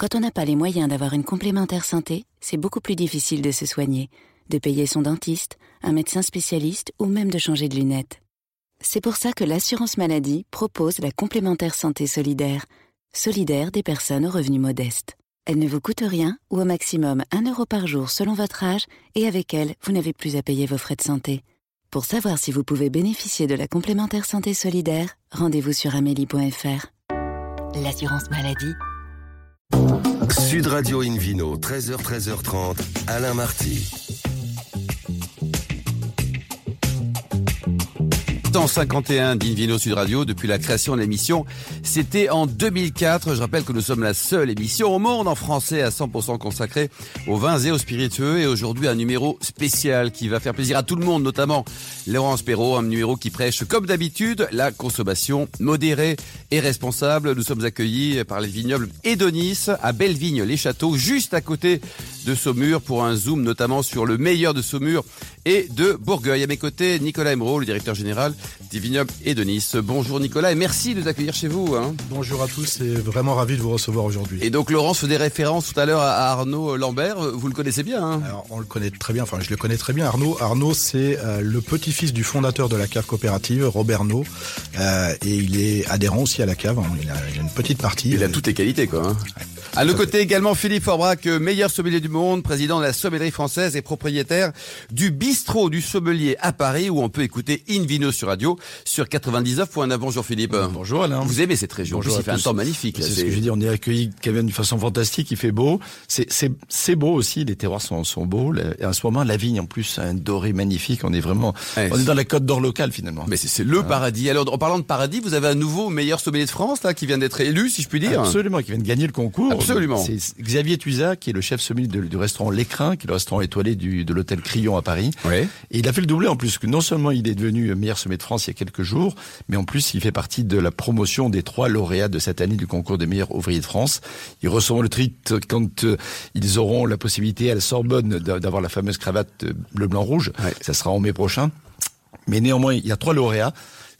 Quand on n'a pas les moyens d'avoir une complémentaire santé, c'est beaucoup plus difficile de se soigner, de payer son dentiste, un médecin spécialiste ou même de changer de lunettes. C'est pour ça que l'assurance maladie propose la complémentaire santé solidaire, solidaire des personnes aux revenus modestes. Elle ne vous coûte rien ou au maximum 1 euro par jour selon votre âge et avec elle, vous n'avez plus à payer vos frais de santé. Pour savoir si vous pouvez bénéficier de la complémentaire santé solidaire, rendez-vous sur amélie.fr. L'assurance maladie. Sud Radio Invino, 13h, 13h30, Alain Marty. 151 d'Invino Sud Radio depuis la création de l'émission. C'était en 2004. Je rappelle que nous sommes la seule émission au monde en français à 100% consacrée aux vins et aux spiritueux. Et aujourd'hui, un numéro spécial qui va faire plaisir à tout le monde, notamment Laurence Perrault, un numéro qui prêche, comme d'habitude, la consommation modérée et responsable. Nous sommes accueillis par les vignobles Edonis à Bellevigne-les-Châteaux, juste à côté de Saumur pour un zoom notamment sur le meilleur de Saumur et de Bourgueil. À mes côtés, Nicolas Emeraude, le directeur général des vignobles et de Nice. Bonjour Nicolas et merci de nous accueillir chez vous. Hein. Bonjour à tous et vraiment ravi de vous recevoir aujourd'hui. Et donc Laurence faisait référence tout à l'heure à Arnaud Lambert. Vous le connaissez bien hein? Alors, On le connaît très bien, enfin je le connais très bien. Arnaud, Arnaud c'est euh, le petit-fils du fondateur de la cave coopérative, Robert No. Euh, et il est adhérent aussi à la cave. Il a, il a une petite partie. Il a toutes les qualités quoi. Hein. À nos côtés également Philippe Forbrac, meilleur sommelier du monde, président de la sommellerie française et propriétaire du bistrot du sommelier à Paris où on peut écouter Invino sur radio sur 99.9. Bonjour Philippe. Bonjour Alain. Vous aimez cette région Bonjour En plus, il fait un temps magnifique. C'est ce que je dis, on est même d'une façon fantastique, il fait beau. C'est beau aussi, les terroirs sont, sont beaux. Et en ce moment, la vigne en plus, un doré magnifique. On est vraiment, Ouais, on est dans la côte d'or locale finalement. Mais c'est le paradis. Alors en parlant de paradis, vous avez un nouveau meilleur sommelier de France là qui vient d'être élu, si je puis dire. Absolument, qui vient de gagner le concours. Absolument. C'est Xavier Tuisa, qui est le chef sommelier de- du restaurant L'Écrin, qui est le restaurant étoilé du, de l'hôtel Crillon à Paris. Ouais. Et il a fait le doublé en plus, que non seulement il est devenu meilleur sommelier de France il y a quelques jours, mais en plus il fait partie de la promotion des trois lauréats de cette année du concours des meilleurs ouvriers de France. Ils recevront le titre quand euh, ils auront la possibilité à la Sorbonne d'a- d'avoir la fameuse cravate euh, bleu blanc rouge. Ouais. Ça sera en mai prochain. Mais néanmoins, il y a trois lauréats.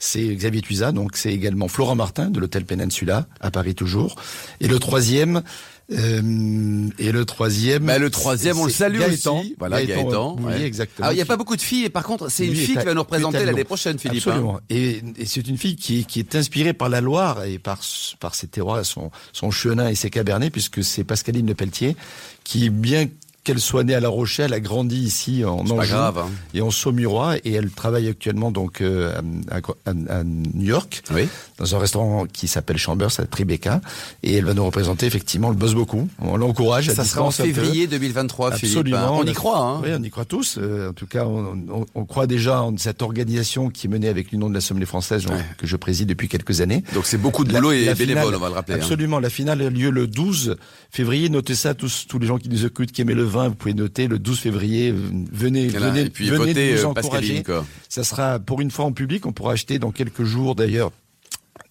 C'est Xavier Tuisa, donc c'est également Florent Martin de l'hôtel Peninsula à Paris toujours. Et le troisième, euh, et le troisième. Bah, le troisième, on le salue Gaëtan. aussi. Voilà, Gaëtan. Bouillet, ouais. exactement. Alors, il n'y a pas beaucoup de filles, et par contre, c'est une fille qui va nous représenter l'année prochaine, Philippe. hein. Absolument. Et, et c'est une fille qui, est- qui est inspirée par la Loire et par, par ses terroirs, son, son chenin et ses cabernets, puisque c'est Pascaline Le Pelletier, qui, bien qu'elle soit née à La Rochelle, a grandi ici en Anjou grave. hein. et en Saumurois, et elle travaille actuellement donc euh, à, à- à New York, Oui. dans un restaurant qui s'appelle Chambers à Tribeca, et elle va nous représenter effectivement. Elle bosse beaucoup. On l'encourage. Ça sera en février 2023, Philippe. Absolument. hein. On y croit. Hein. Oui, on y croit tous. Euh, en tout cas, on, on- on croit déjà en cette organisation qui est menée avec l'Union de la Sommelier française, Ouais. que je préside depuis quelques années. Donc c'est beaucoup de La- boulot et la bénévole, finale- on va le rappeler. hein. Absolument. La finale a lieu le 12 février. Notez ça, tous, tous les gens qui nous écoutent, qui aiment le vous pouvez noter le 12 février. euh, Venez, Voilà. venez, Et puis venez votez nous euh, encourager. Pascaline, quoi. Ça sera pour une fois en public. On pourra acheter dans quelques jours d'ailleurs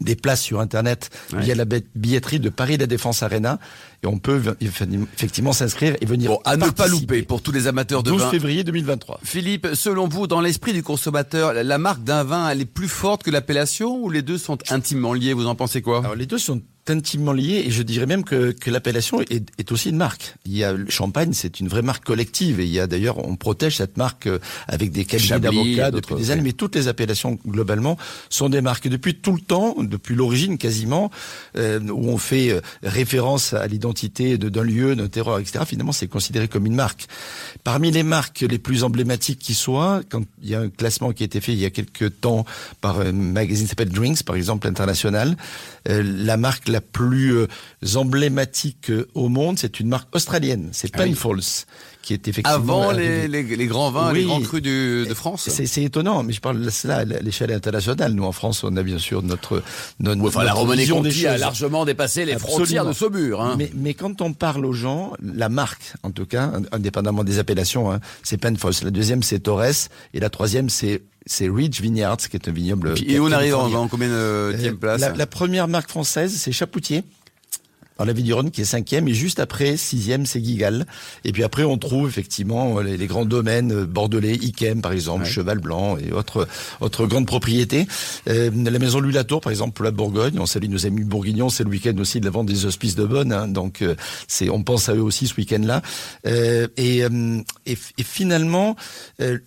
des places sur Internet Ouais. via la bi- billetterie de Paris La Défense Arena. Et on peut effectivement s'inscrire et venir Bon, à ne pas louper pour tous les amateurs de 12 vin. février 2023. Philippe, selon vous, dans l'esprit du consommateur, la marque d'un vin, elle est plus forte que l'appellation ou les deux sont intimement liés Vous en pensez quoi? Alors les deux sont intimement liés et je dirais même que, que l'appellation est, est aussi une marque. Il y a le champagne, c'est une vraie marque collective et il y a d'ailleurs on protège cette marque euh, avec des cabinets d'avocats depuis des années. Mais toutes les appellations globalement sont des marques depuis tout le temps, depuis l'origine quasiment, euh, où on fait euh, référence à l'identité de- d'un lieu, d'un terroir, etc. Finalement, c'est considéré comme une marque. Parmi les marques les plus emblématiques qui soient, quand il y a un classement qui a été fait il y a quelques temps par un magazine qui s'appelle Drinks, par exemple, international, euh, la marque la plus euh, emblématique euh, au monde, c'est une marque australienne, c'est Ah oui. Penfolds, qui est effectivement... Avant les, les, les grands vins, les grands crus du- de France c'est étonnant, mais je parle de cela à l'échelle internationale. Nous, en France, on a bien sûr notre, notre, Enfin, la notre Romanée vision des Conti a largement dépassé les Absolument. frontières de Saumur. Hein. Mais, mais quand on parle aux gens, la marque, en tout cas, ind- indépendamment des appellations, hein, c'est Penfolds. La deuxième, c'est Torres. Et la troisième, c'est c'est Ridge Vineyards, qui est un vignoble. Et on arrive en, combien de Euh, place la, la première marque française, c'est Chapoutier. Alors la Vigneronne qui est cinquième et juste après sixième c'est Guigal. Et puis après on trouve effectivement les, grands domaines euh, bordelais, Ikem par exemple, Cheval Blanc et autres autres grandes propriétés. Euh, la maison Louis Latour par exemple pour la Bourgogne. On salue nos amis bourguignons. C'est le week-end aussi de la vente des hospices de Bonne. Hein, donc euh, c'est on pense à eux aussi ce week-end-là. Euh, et, et, et, finalement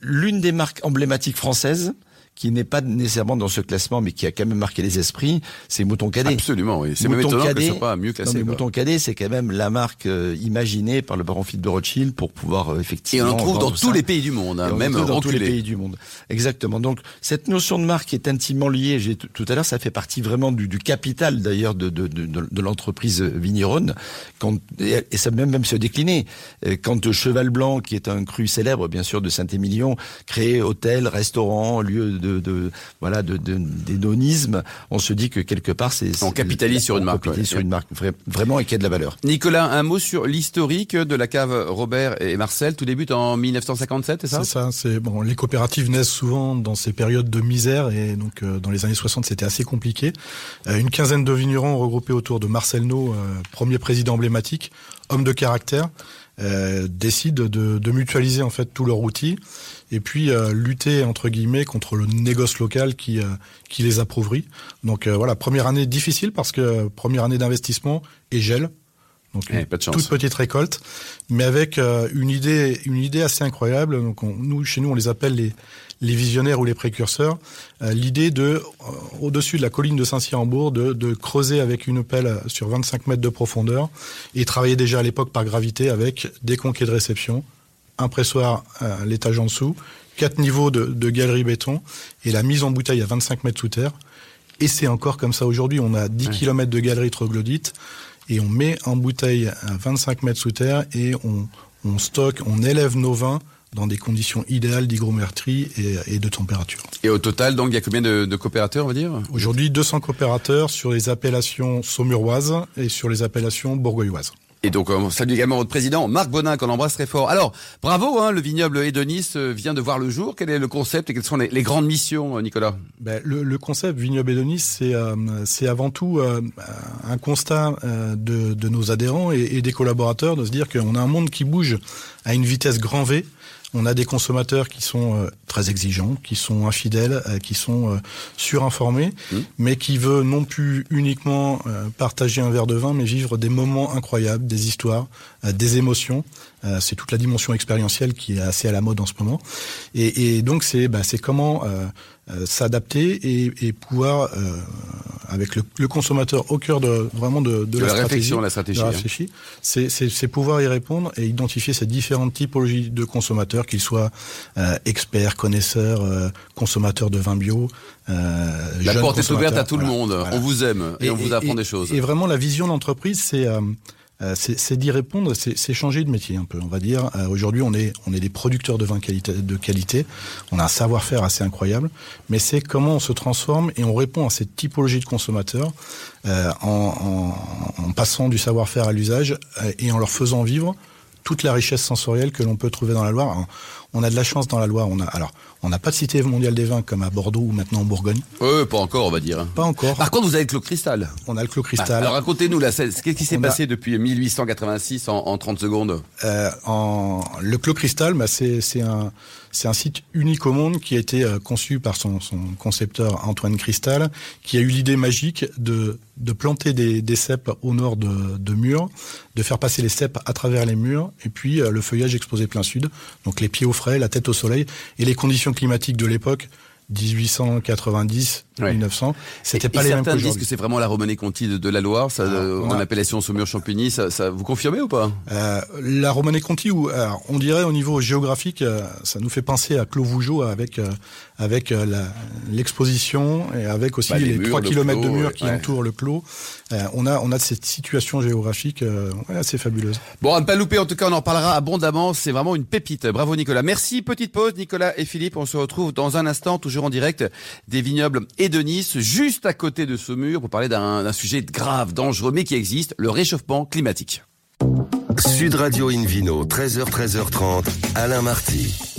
l'une des marques emblématiques françaises qui n'est pas nécessairement dans ce classement, mais qui a quand même marqué les esprits, c'est Mouton Cadet. Absolument, oui. C'est même étonnant Cadet, que ce pas mieux classé. Non, mais Mouton Cadet, c'est quand même la marque euh, imaginée par le baron Philippe de Rothschild pour pouvoir euh, effectivement. Et on en trouve dans tous les pays du monde, hein, même dans tous les pays du monde. Exactement. Donc cette notion de marque est intimement liée. J'ai tout à l'heure, ça fait partie vraiment du, du capital d'ailleurs de, de, de, de l'entreprise vigneronne. Quand, et ça même même se décliner. Euh, quand Cheval Blanc, qui est un cru célèbre bien sûr de Saint-Émilion, crée hôtel, restaurant, lieu de, de voilà de, d'hédonisme, on se dit que quelque part c'est on capitalise sur une marque, sur une marque vraiment et qui a de la valeur. Nicolas, un mot sur l'historique de la cave Robert et Marcel. Tout débute en 1957, c'est ça? C'est ça. C'est bon. Les coopératives naissent souvent dans ces périodes de misère et donc euh, dans les années 60 c'était assez compliqué. Euh, une quinzaine de vignerons regroupés autour de Marcel No, euh, premier président emblématique, homme de caractère. Euh, décident de, de, mutualiser en fait tous leurs outils et puis euh, lutter entre guillemets contre le négoce local qui euh, qui les appauvrit. Donc euh, voilà, première année difficile parce que première année d'investissement et gel. Donc eh, toute petite récolte, mais avec une idée une idée assez incroyable. Donc nous chez nous on les appelle les les visionnaires ou les précurseurs, euh, l'idée de, euh, au-dessus de la colline de Saint-Cyr-en-Bourg, de, de, creuser avec une pelle sur 25 mètres de profondeur et travailler déjà à l'époque par gravité avec des conquets de réception, un pressoir à l'étage en dessous, quatre niveaux de, de galerie béton et la mise en bouteille à 25 mètres sous terre. Et c'est encore comme ça aujourd'hui. On a 10 km de galerie troglodyte et on met en bouteille à 25 mètres sous terre et on, on stocke, on élève nos vins dans des conditions idéales d'hygrométrie et, et, de température. Et au total, donc, il y a combien de, de coopérateurs, on va dire? Aujourd'hui, 200 coopérateurs sur les appellations saumuroises et sur les appellations bourgoyoises. Et donc, on salue également votre président, Marc Bonin, qu'on embrasse très fort. Alors, bravo, hein, le vignoble Edonis euh, vient de voir le jour. Quel est le concept et quelles sont les, les grandes missions, euh, Nicolas? Ben, le, le, concept vignoble Edonis, c'est euh, c'est avant tout euh, un constat de, de, nos adhérents et, et, des collaborateurs de se dire qu'on a un monde qui bouge à une vitesse grand V on a des consommateurs qui sont euh, très exigeants, qui sont infidèles, euh, qui sont euh, surinformés, mmh. mais qui veulent non plus uniquement partager un verre de vin, mais vivre des moments incroyables, des histoires, des émotions. C'est toute la dimension expérientielle qui est assez à la mode en ce moment. Et, et donc c'est bah, c'est comment euh, s'adapter et, et, pouvoir, euh, avec le, le, consommateur au cœur de vraiment de, de, la, la, réflexion, la stratégie, la hein. c'est pouvoir y répondre et identifier ces différentes typologies de consommateurs, qu'ils soient euh, experts, connaisseurs, euh, consommateurs de vin bio. Euh, la porte est ouverte à tout le monde. Voilà. On vous aime et, et on vous apprend des choses. Et vraiment, la vision d'entreprise, c'est euh, c'est d'y répondre, c'est changer de métier un peu, on va dire. Euh, aujourd'hui, on est, on est des producteurs de vin qualité, de qualité, on a un savoir-faire assez incroyable, mais c'est comment on se transforme et on répond à cette typologie de consommateurs euh, en, en, en, passant du savoir-faire à l'usage euh, et en leur faisant vivre toute la richesse sensorielle que l'on peut trouver dans la Loire. On a de la chance dans la Loire. On a alors on n'a pas de cité mondiale des vins comme à Bordeaux ou maintenant en Bourgogne. Oui, pas encore, on va dire. Pas encore. Par contre, vous avez le Clos Cristal. On a le Clos Cristal. alors racontez-nous qu'est-ce qui s'est passé a... depuis 1886 en, en 30 secondes euh, en... Le Clos Cristal, bah, c'est un site unique au monde qui a été euh, conçu par son, son concepteur Antoine Cristal, qui a eu l'idée magique de, de planter des, des cèpes au nord de, de murs, de faire passer les cèpes à travers les murs, et puis euh, le feuillage exposé plein sud, donc les pieds au frais, la tête au soleil, et les conditions climatiques de l'époque 1890, ouais. 1900, c'était pas et les certains mêmes disent que c'est vraiment la Romanée Conti de, de la Loire, ça, ah, euh, en a... appellation Saumur-Champigny, ça, ça, vous confirmez ou pas? Euh, La Romanée Conti, ou on dirait au niveau géographique, euh, ça nous fait penser à Clos Vougeot avec avec l'exposition et avec aussi bah, les, les 3 km de murs qui ouais. entourent le clos. on a on a cette situation géographique assez fabuleuse. Bon, à ne pas louper, en tout cas, on en parlera abondamment. C'est vraiment une pépite. Bravo Nicolas. Merci. Petite pause, Nicolas et Philippe. On se retrouve dans un instant, toujours en direct des vignobles et de Nice, juste à côté de Saumur, pour parler d'un sujet grave, dangereux, mais qui existe, le réchauffement climatique. Sud Radio Invino, 13h, 13h30, Alain Marty.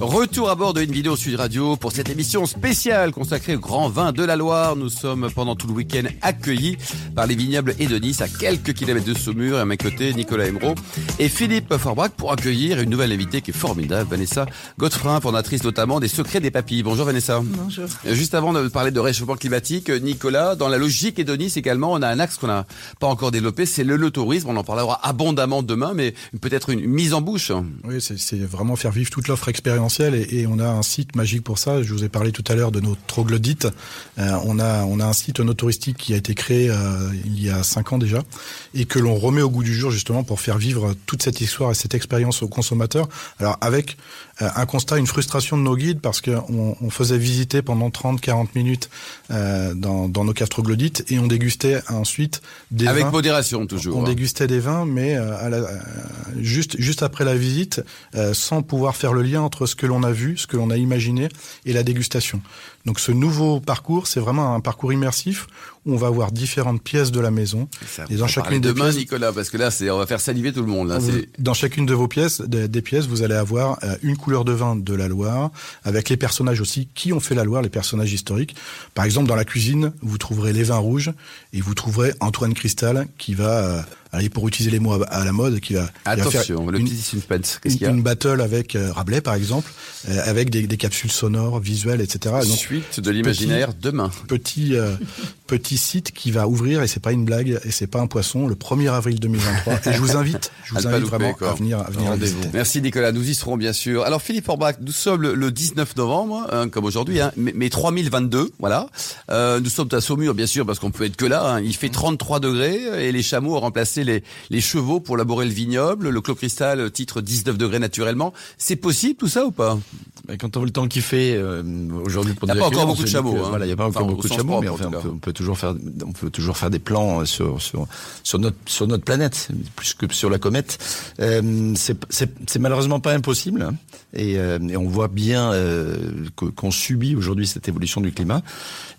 Retour à bord de une vidéo Sud Radio pour cette émission spéciale consacrée au grand vin de la Loire. Nous sommes pendant tout le week-end accueillis par les vignobles et de Nice à quelques kilomètres de Saumur. Et à mes côtés, Nicolas Emeraude et Philippe Forbrac pour accueillir une nouvelle invitée qui est formidable, Vanessa Godefrin, fondatrice notamment des Secrets des Papilles. Bonjour Vanessa. Bonjour. Juste avant de parler de réchauffement climatique, Nicolas, dans la logique et de Nice également, on a un axe qu'on n'a pas encore développé, c'est le, tourisme. On en parlera abondamment demain, mais peut-être une mise en bouche. Oui, c'est vraiment faire vivre toute l'offre et, on a un site magique pour ça. Je vous ai parlé tout à l'heure de nos troglodytes. Euh, on a on a un site no touristique qui a été créé euh, il y a cinq ans déjà et que l'on remet au goût du jour justement pour faire vivre toute cette histoire et cette expérience aux consommateurs. Alors avec euh, un constat, une frustration de nos guides parce qu'on on faisait visiter pendant 30-40 minutes dans, dans nos caves troglodytes et on dégustait ensuite des avec vins. modération toujours. On hein. dégustait des vins, mais à la, juste juste après la visite, sans pouvoir faire le lien entre ce que l'on a vu, ce que l'on a imaginé et la dégustation. Donc ce nouveau parcours, c'est vraiment un parcours immersif où on va avoir différentes pièces de la maison. et dans chacune de demain, Nicolas, parce que là, c'est on va faire saliver tout le monde. Là, dans chacune de vos pièces, des, pièces, vous allez avoir euh, une couleur de vin de la Loire, avec les personnages aussi qui ont fait la Loire, les personnages historiques. Par exemple, dans la cuisine, vous trouverez les vins rouges et vous trouverez Antoine Cristal qui va euh, allez, pour utiliser les mots à, la mode, qui va, Attention, faire le petit suspense. Une, une, battle avec euh, Rabelais, par exemple, euh, avec des, des, capsules sonores, visuelles, etc. Donc, Suite de l'imaginaire demain. Petit, euh, petit site qui va ouvrir, et c'est pas une blague, et c'est pas un poisson, le 1er avril 2023. et je vous invite, je vous invite vraiment à venir, à venir Merci Nicolas, nous y serons bien sûr. Alors Philippe Orbach, nous sommes le, 19 novembre, hein, comme aujourd'hui, hein, mais, 3022, voilà. Euh, nous sommes à Saumur, bien sûr, parce qu'on peut être que là. Hein. Il fait 33 degrés, et les chameaux ont remplacé les, les chevaux pour laborer le vignoble. Le Clos Cristal titre 19 degrés naturellement. C'est possible tout ça ou pas? Quand on voit le temps qu'il fait euh, aujourd'hui pour Il n'y a pas encore beaucoup de chameaux. Hein. Voilà, il n'y a pas encore beaucoup de chameaux, mais enfin, on, peut, toujours faire, on peut toujours faire des plans sur, sur, sur notre sur notre planète plus que sur la comète. Euh, c'est malheureusement pas impossible, hein. et, euh, et, on voit bien euh, qu'on subit aujourd'hui cette évolution du climat.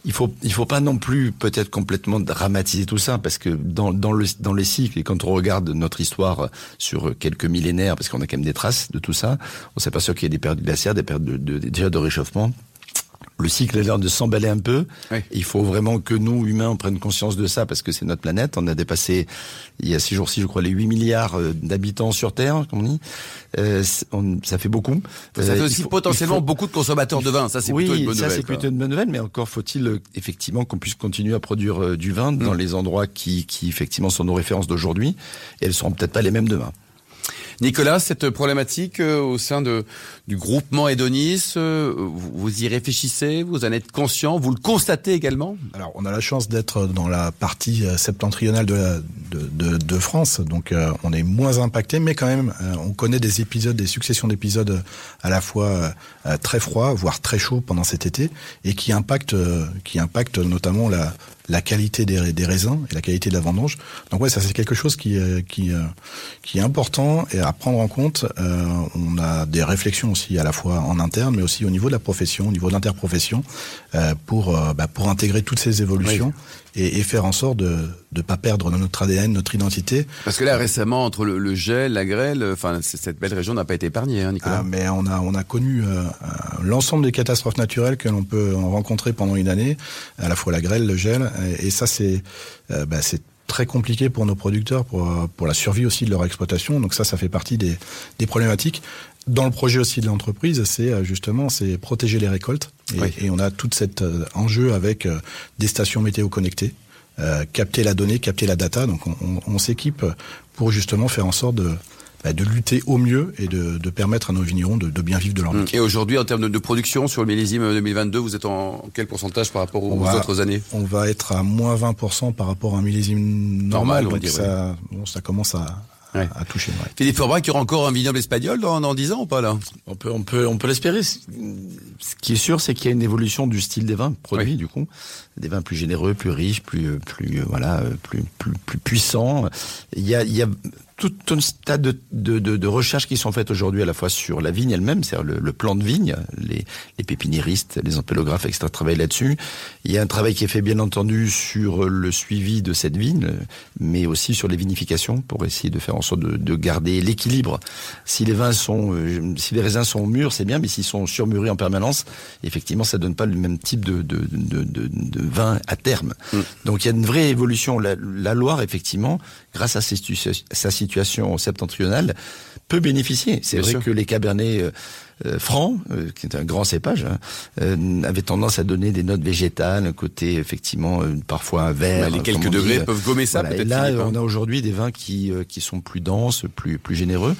Il faut il faut pas non plus peut-être complètement dramatiser tout ça parce que dans dans le dans les cycles et quand on regarde notre histoire sur quelques millénaires parce qu'on a quand même des traces de tout ça, on s'aperçoit qu'il y a des périodes glaciaires, des périodes de, de, déjà de réchauffement le cycle a l'air de s'emballer un peu. Il faut vraiment que nous, humains, prennent conscience de ça parce que c'est notre planète. On a dépassé, il y a six jours-ci, je crois, les 8 milliards euh, d'habitants sur Terre, comme on dit. Euh, ça fait beaucoup. Ça fait euh, aussi potentiellement beaucoup de consommateurs de vin. Ça, c'est plutôt une bonne nouvelle. ça, c'est plutôt une bonne nouvelle, mais encore faut-il effectivement qu'on puisse continuer à produire du vin dans mm. les endroits qui, qui, effectivement, sont nos références d'aujourd'hui. Et elles seront peut-être pas les mêmes demain. Nicolas, cette problématique euh, au sein du groupement Edonis, euh, vous, y réfléchissez, vous en êtes conscient, vous le constatez également? Alors, on a la chance d'être dans la partie euh, septentrionale de, France, donc on est moins impacté, mais quand même, on connaît des épisodes, des successions d'épisodes à la fois très froids, voire très chauds pendant cet été, et qui impactent, qui impactent notamment la, la qualité des, raisins et la qualité de la vendange. Donc ouais, ça c'est quelque chose qui, qui, qui est important et à prendre en compte. Euh, on a des réflexions aussi à la fois en interne, mais aussi au niveau de la profession, au niveau de l'interprofession, euh, pour euh, bah, pour intégrer toutes ces évolutions et, et, faire en sorte de ne pas perdre notre ADN, notre identité. Parce que là récemment, entre le, gel, la grêle, enfin cette belle région n'a pas été épargnée, hein, Nicolas. Ah, mais on a on a connu l'ensemble des catastrophes naturelles que l'on peut rencontrer pendant une année, à la fois la grêle, le gel, et, et ça c'est bah, c'est très compliqué pour nos producteurs, pour, pour la survie aussi de leur exploitation. Donc ça, ça fait partie des, des problématiques. Dans le projet aussi de l'entreprise, c'est euh, justement c'est protéger les récoltes. Et, et, on a tout cet euh, enjeu avec euh, des stations météo connectées, capter la donnée, capter la data. Donc on, on, on s'équipe pour justement faire en sorte de bah, de lutter au mieux et de, de, permettre à nos vignerons de, de bien vivre de leur métier. Et aujourd'hui, en termes de, de, production sur le millésime 2022, vous êtes en quel pourcentage par rapport aux, autres années? On va être à moins 20% par rapport à un millésime normal. donc ça, bon, ça commence à, à toucher. Ouais. Philippe Forbrac, il y aura encore un vignoble espagnol dans, dans 10 ans ou pas là? On peut, on peut, on peut l'espérer. Ce qui est sûr, c'est qu'il y a une évolution du style des vins produits, du coup, des vins plus généreux, plus riches, plus, plus, voilà, plus, plus, plus puissants. Il y a, il y a tout un tas de, de, de, de, recherches qui sont faites aujourd'hui à la fois sur la vigne elle-même, c'est-à-dire le, le, plan de vigne, les, les pépiniéristes, les empélographes, etc. travaillent là-dessus. Il y a un travail qui est fait bien entendu sur le suivi de cette vigne, mais aussi sur les vinifications pour essayer de faire en sorte de, de garder l'équilibre. Si les vins sont, euh, si les raisins sont mûrs, c'est bien, mais s'ils sont surmûris en permanence, effectivement, ça donne pas le même type de, de, de, de, de vin à terme. Mm. Donc il y a une vraie évolution. La, la Loire, effectivement, grâce à, sa situation septentrionale, peut bénéficier. C'est vrai sûr. que les cabernets euh, euh, francs, euh, qui est un grand cépage, hein, euh, avaient tendance à donner des notes végétales, un côté effectivement parfois un vert. Les quelques degrés peuvent gommer ça voilà. peut-être. Là, on a aujourd'hui des vins qui qui sont plus denses, plus plus généreux.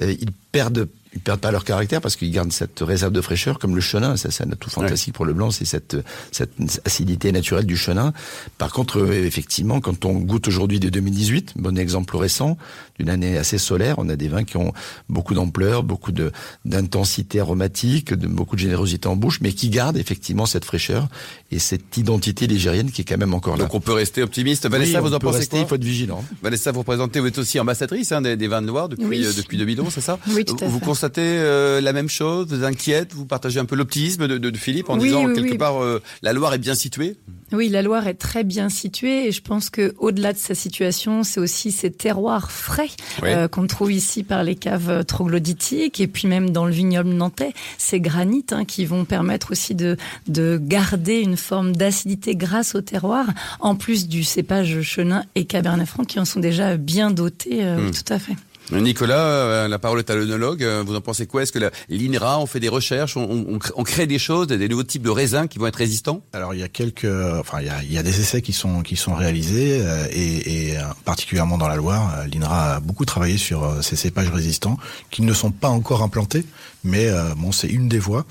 ils perdent ils perdent pas leur caractère parce qu'ils gardent cette réserve de fraîcheur comme le chenin. Ça, c'est un atout fantastique ouais. pour le blanc, c'est cette, cette acidité naturelle du chenin. Par contre, effectivement, quand on goûte aujourd'hui de 2018, bon exemple récent, d'une année assez solaire, on a des vins qui ont beaucoup d'ampleur, beaucoup de d'intensité aromatique, de beaucoup de générosité en bouche, mais qui gardent effectivement cette fraîcheur et cette identité ligérienne qui est quand même encore là. Donc on peut rester optimiste. Vanessa, oui, vous en pensez rester, quoi Il faut être vigilant. Vanessa, vous représentez, vous êtes aussi ambassadrice hein, des, des, vins noirs depuis oui. euh, depuis 2011, c'est ça Oui, tout à vous fait. constatez euh, la même chose, vous inquiète, vous partagez un peu l'optimisme de, de, de, Philippe en oui, disant oui, quelque oui. part euh, la Loire est bien située. Oui, la Loire est très bien située et je pense que au-delà de sa situation, c'est aussi ces terroirs frais oui. euh, qu'on trouve ici par les caves troglodytiques et puis même dans le vignoble nantais, ces granites hein, qui vont permettre aussi de, de garder une forme d'acidité grâce au terroir, en plus du cépage chenin et cabernet franc qui en sont déjà bien dotés, euh, Hmm. tout à fait. Nicolas, euh, la parole est à l'œnologue. Euh, Vous en pensez quoi? Est-ce que l'INRA, on fait des recherches, on, crée des choses, des nouveaux types de raisins qui vont être résistants? Alors il y a quelques, enfin il y a, des essais qui sont qui sont réalisés euh, et, et, particulièrement dans la Loire, euh, l'INRA a beaucoup travaillé sur euh, ces cépages résistants qui ne sont pas encore implantés, mais euh, bon c'est une des voies.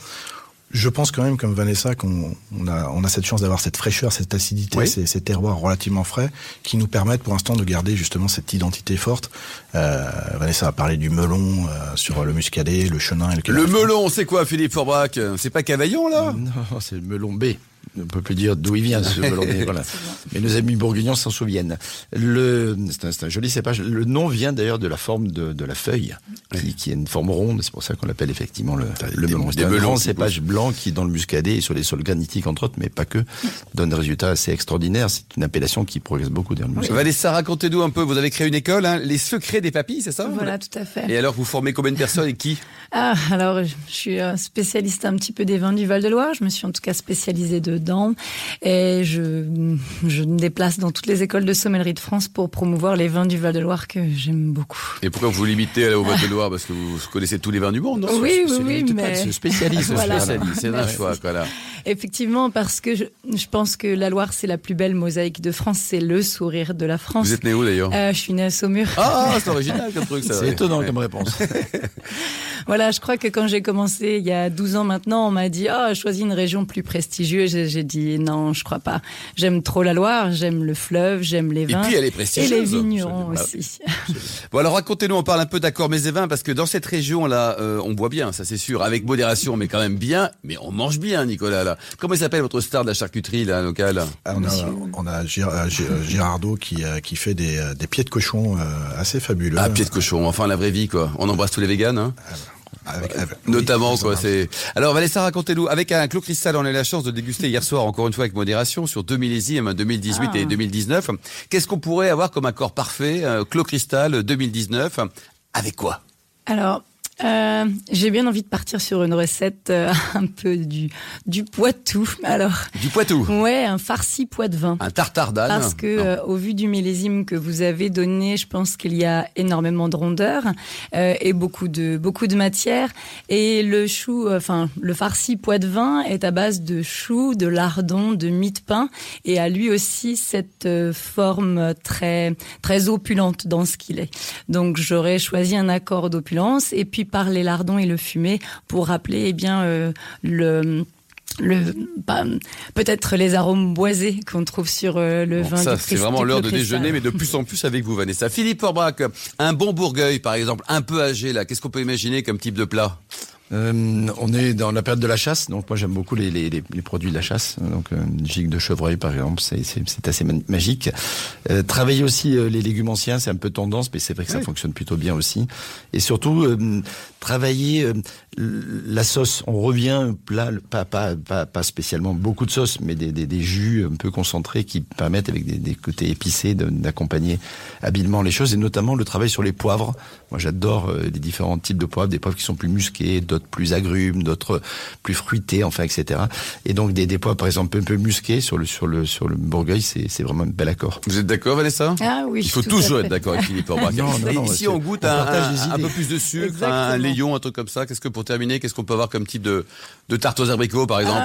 Je pense quand même, comme Vanessa, qu'on on a, on a cette chance d'avoir cette fraîcheur, cette acidité, oui. ces, ces, terroirs relativement frais, qui nous permettent pour l'instant de garder justement cette identité forte. Euh, Vanessa a parlé du melon euh, sur le muscadet, le chenin et le Le melon, c'est quoi, Philippe Forbrac C'est pas Cavaillon, là? Non, c'est le melon B. On ne peut plus dire d'où il vient ce voilà. Mais nos amis bourguignons s'en souviennent. Le, c'est un, un, joli cépage. Le nom vient d'ailleurs de la forme de, de la feuille, qui, oui. qui, est une forme ronde. C'est pour ça qu'on l'appelle effectivement le, le melon. C'est un melons, grand cépage blanc qui, dans le muscadet et sur les sols granitiques entre autres, mais pas que, donne des résultats assez extraordinaires. C'est une appellation qui progresse beaucoup dans le muscadet. Vanessa, racontez-nous un peu. Vous avez créé une école, hein, les secrets des papilles, c'est ça Voilà, tout à fait. Et alors, vous formez combien de personnes et qui? Ah, alors, je suis spécialiste un petit peu des vins du Val-de-Loire. Je me suis en tout cas spécialisée dedans. Et je, je me déplace dans toutes les écoles de sommellerie de France pour promouvoir les vins du Val-de-Loire que j'aime beaucoup. Et pourquoi vous vous limitez au Val-de-Loire? Parce que vous connaissez tous les vins du monde, non? Oui, oui, oui, mais... Se spécialise, voilà. c'est un choix, voilà. Effectivement, parce que je, je pense que la Loire, c'est la plus belle mosaïque de France. C'est le sourire de la France. Vous êtes né où d'ailleurs? Euh, Je suis né à Saumur. Ah, c'est original comme truc, ça. C'est étonnant ouais. comme réponse. voilà, je crois que quand j'ai commencé il y a 12 ans maintenant, on m'a dit Ah, oh, choisis une région plus prestigieuse. J'ai dit Non, je crois pas. J'aime trop la Loire, j'aime le fleuve, j'aime les vins. Et puis elle est prestigieuse. Et les vignerons aussi. bon, alors racontez-nous, on parle un peu d'accord mais et vins parce que dans cette région-là, euh, on boit bien, ça c'est sûr, avec modération, mais quand même bien. Mais on mange bien, Nicolas, là. Comment il s'appelle votre star de la charcuterie, là, locale? Ah, On a, on a qui, euh, qui fait des, des pieds de cochon euh, assez fabuleux. Ah, pieds de cochon, enfin la vraie vie, quoi. On embrasse tous les véganes, hein? Avec, avec, Notamment, oui, quoi. C'est. Alors, Vanessa, racontez-nous. Avec un Clos Cristal, on a eu la chance de déguster hier soir, encore une fois, avec modération, sur deux millésimes, 2018 ah. et 2019. Qu'est-ce qu'on pourrait avoir comme accord parfait, Clos Cristal 2019 Avec quoi? Alors, euh, j'ai bien envie de partir sur une recette euh, un peu du du Poitou. Alors du Poitou. Ouais, un farci pois de vin. Un tartare d'âne. Parce que euh, au vu du millésime que vous avez donné, je pense qu'il y a énormément de rondeur euh, et beaucoup de beaucoup de matière. Et le chou, enfin le farci pois de vin est à base de chou, de lardon, de mie de pain et a lui aussi cette euh, forme très très opulente dans ce qu'il est. Donc j'aurais choisi un accord d'opulence et puis par les lardons et le fumé pour rappeler eh bien euh, le le bah, peut-être les arômes boisés qu'on trouve sur euh, le bon, vin ça c'est vraiment l'heure de déjeuner mais de plus en plus avec vous Vanessa. Philippe Orbrac un bon bourgueil par exemple un peu âgé là qu'est-ce qu'on peut imaginer comme type de plat? Euh, on est dans la période de la chasse, donc moi j'aime beaucoup les, les, les, produits de la chasse. Donc une gigue de chevreuil par exemple, c'est assez magique. Euh, travailler aussi euh, les légumes anciens, c'est un peu tendance, mais c'est vrai que ça fonctionne plutôt bien aussi. Et surtout euh, travailler la sauce. On revient plat, pas, pas, pas, pas spécialement beaucoup de sauce, mais des, des, des, jus un peu concentrés qui permettent avec des, des côtés épicés d'accompagner habilement les choses, et notamment le travail sur les poivres. Moi j'adore les différents types de poivres, des poivres qui sont plus musqués, d'autres plus agrumes, d'autres plus fruités, enfin, etc. Et donc des, des pois, par exemple, un peu musqués sur le sur le sur le Bourgueil, c'est vraiment un bel accord. Vous êtes d'accord, Vanessa? Ah oui. Il faut toujours être d'accord avec Philippe ici, on goûte un, un, peu plus de sucre, un léon, un truc comme ça. Qu'est-ce que pour terminer, qu'est-ce qu'on peut avoir comme type de de tarte aux abricots, par exemple?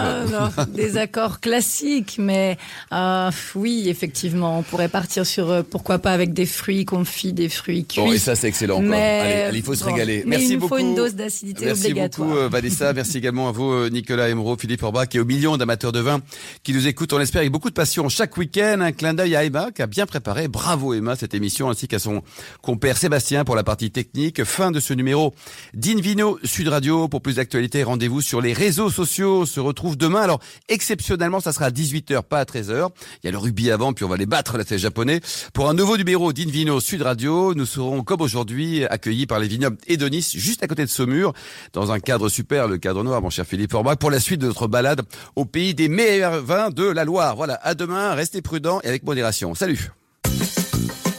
Ah, Des accords classiques, mais euh, oui, effectivement, on pourrait partir sur euh, pourquoi pas avec des fruits confits, des fruits cuits. Bon, et ça, c'est excellent. Mais, allez, il faut se régaler. Mais Merci il beaucoup. faut une dose d'acidité obligatoire. Merci beaucoup, Vanessa. Merci également à vous, euh, Nicolas Emeraude, Philippe Orbach et aux millions d'amateurs de vin qui nous écoutent, on l'espère, avec beaucoup de passion chaque week-end. Un clin d'œil à Emma qui a bien préparé. Bravo Emma, cette émission, ainsi qu'à son compère Sébastien pour la partie technique. Fin de ce numéro d'Invino Sud Radio. Pour plus d'actualités, rendez-vous sur les réseaux sociaux. On se retrouve demain. Alors, exceptionnellement, ça sera à 18h, pas à 13h. Il y a le rugby avant, puis on va les battre, la tête japonais. Pour un nouveau numéro d'Invino Sud Radio, nous serons, comme aujourd'hui, accueillis par les vignobles Edonis, juste à côté de Saumur, dans un cadre super, le cadre noir, mon cher Philippe Orbach, pour la suite de notre balade au pays des meilleurs vins de la Loire. Voilà, à demain, restez prudents et avec modération. Salut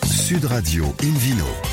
Sud Radio Invino.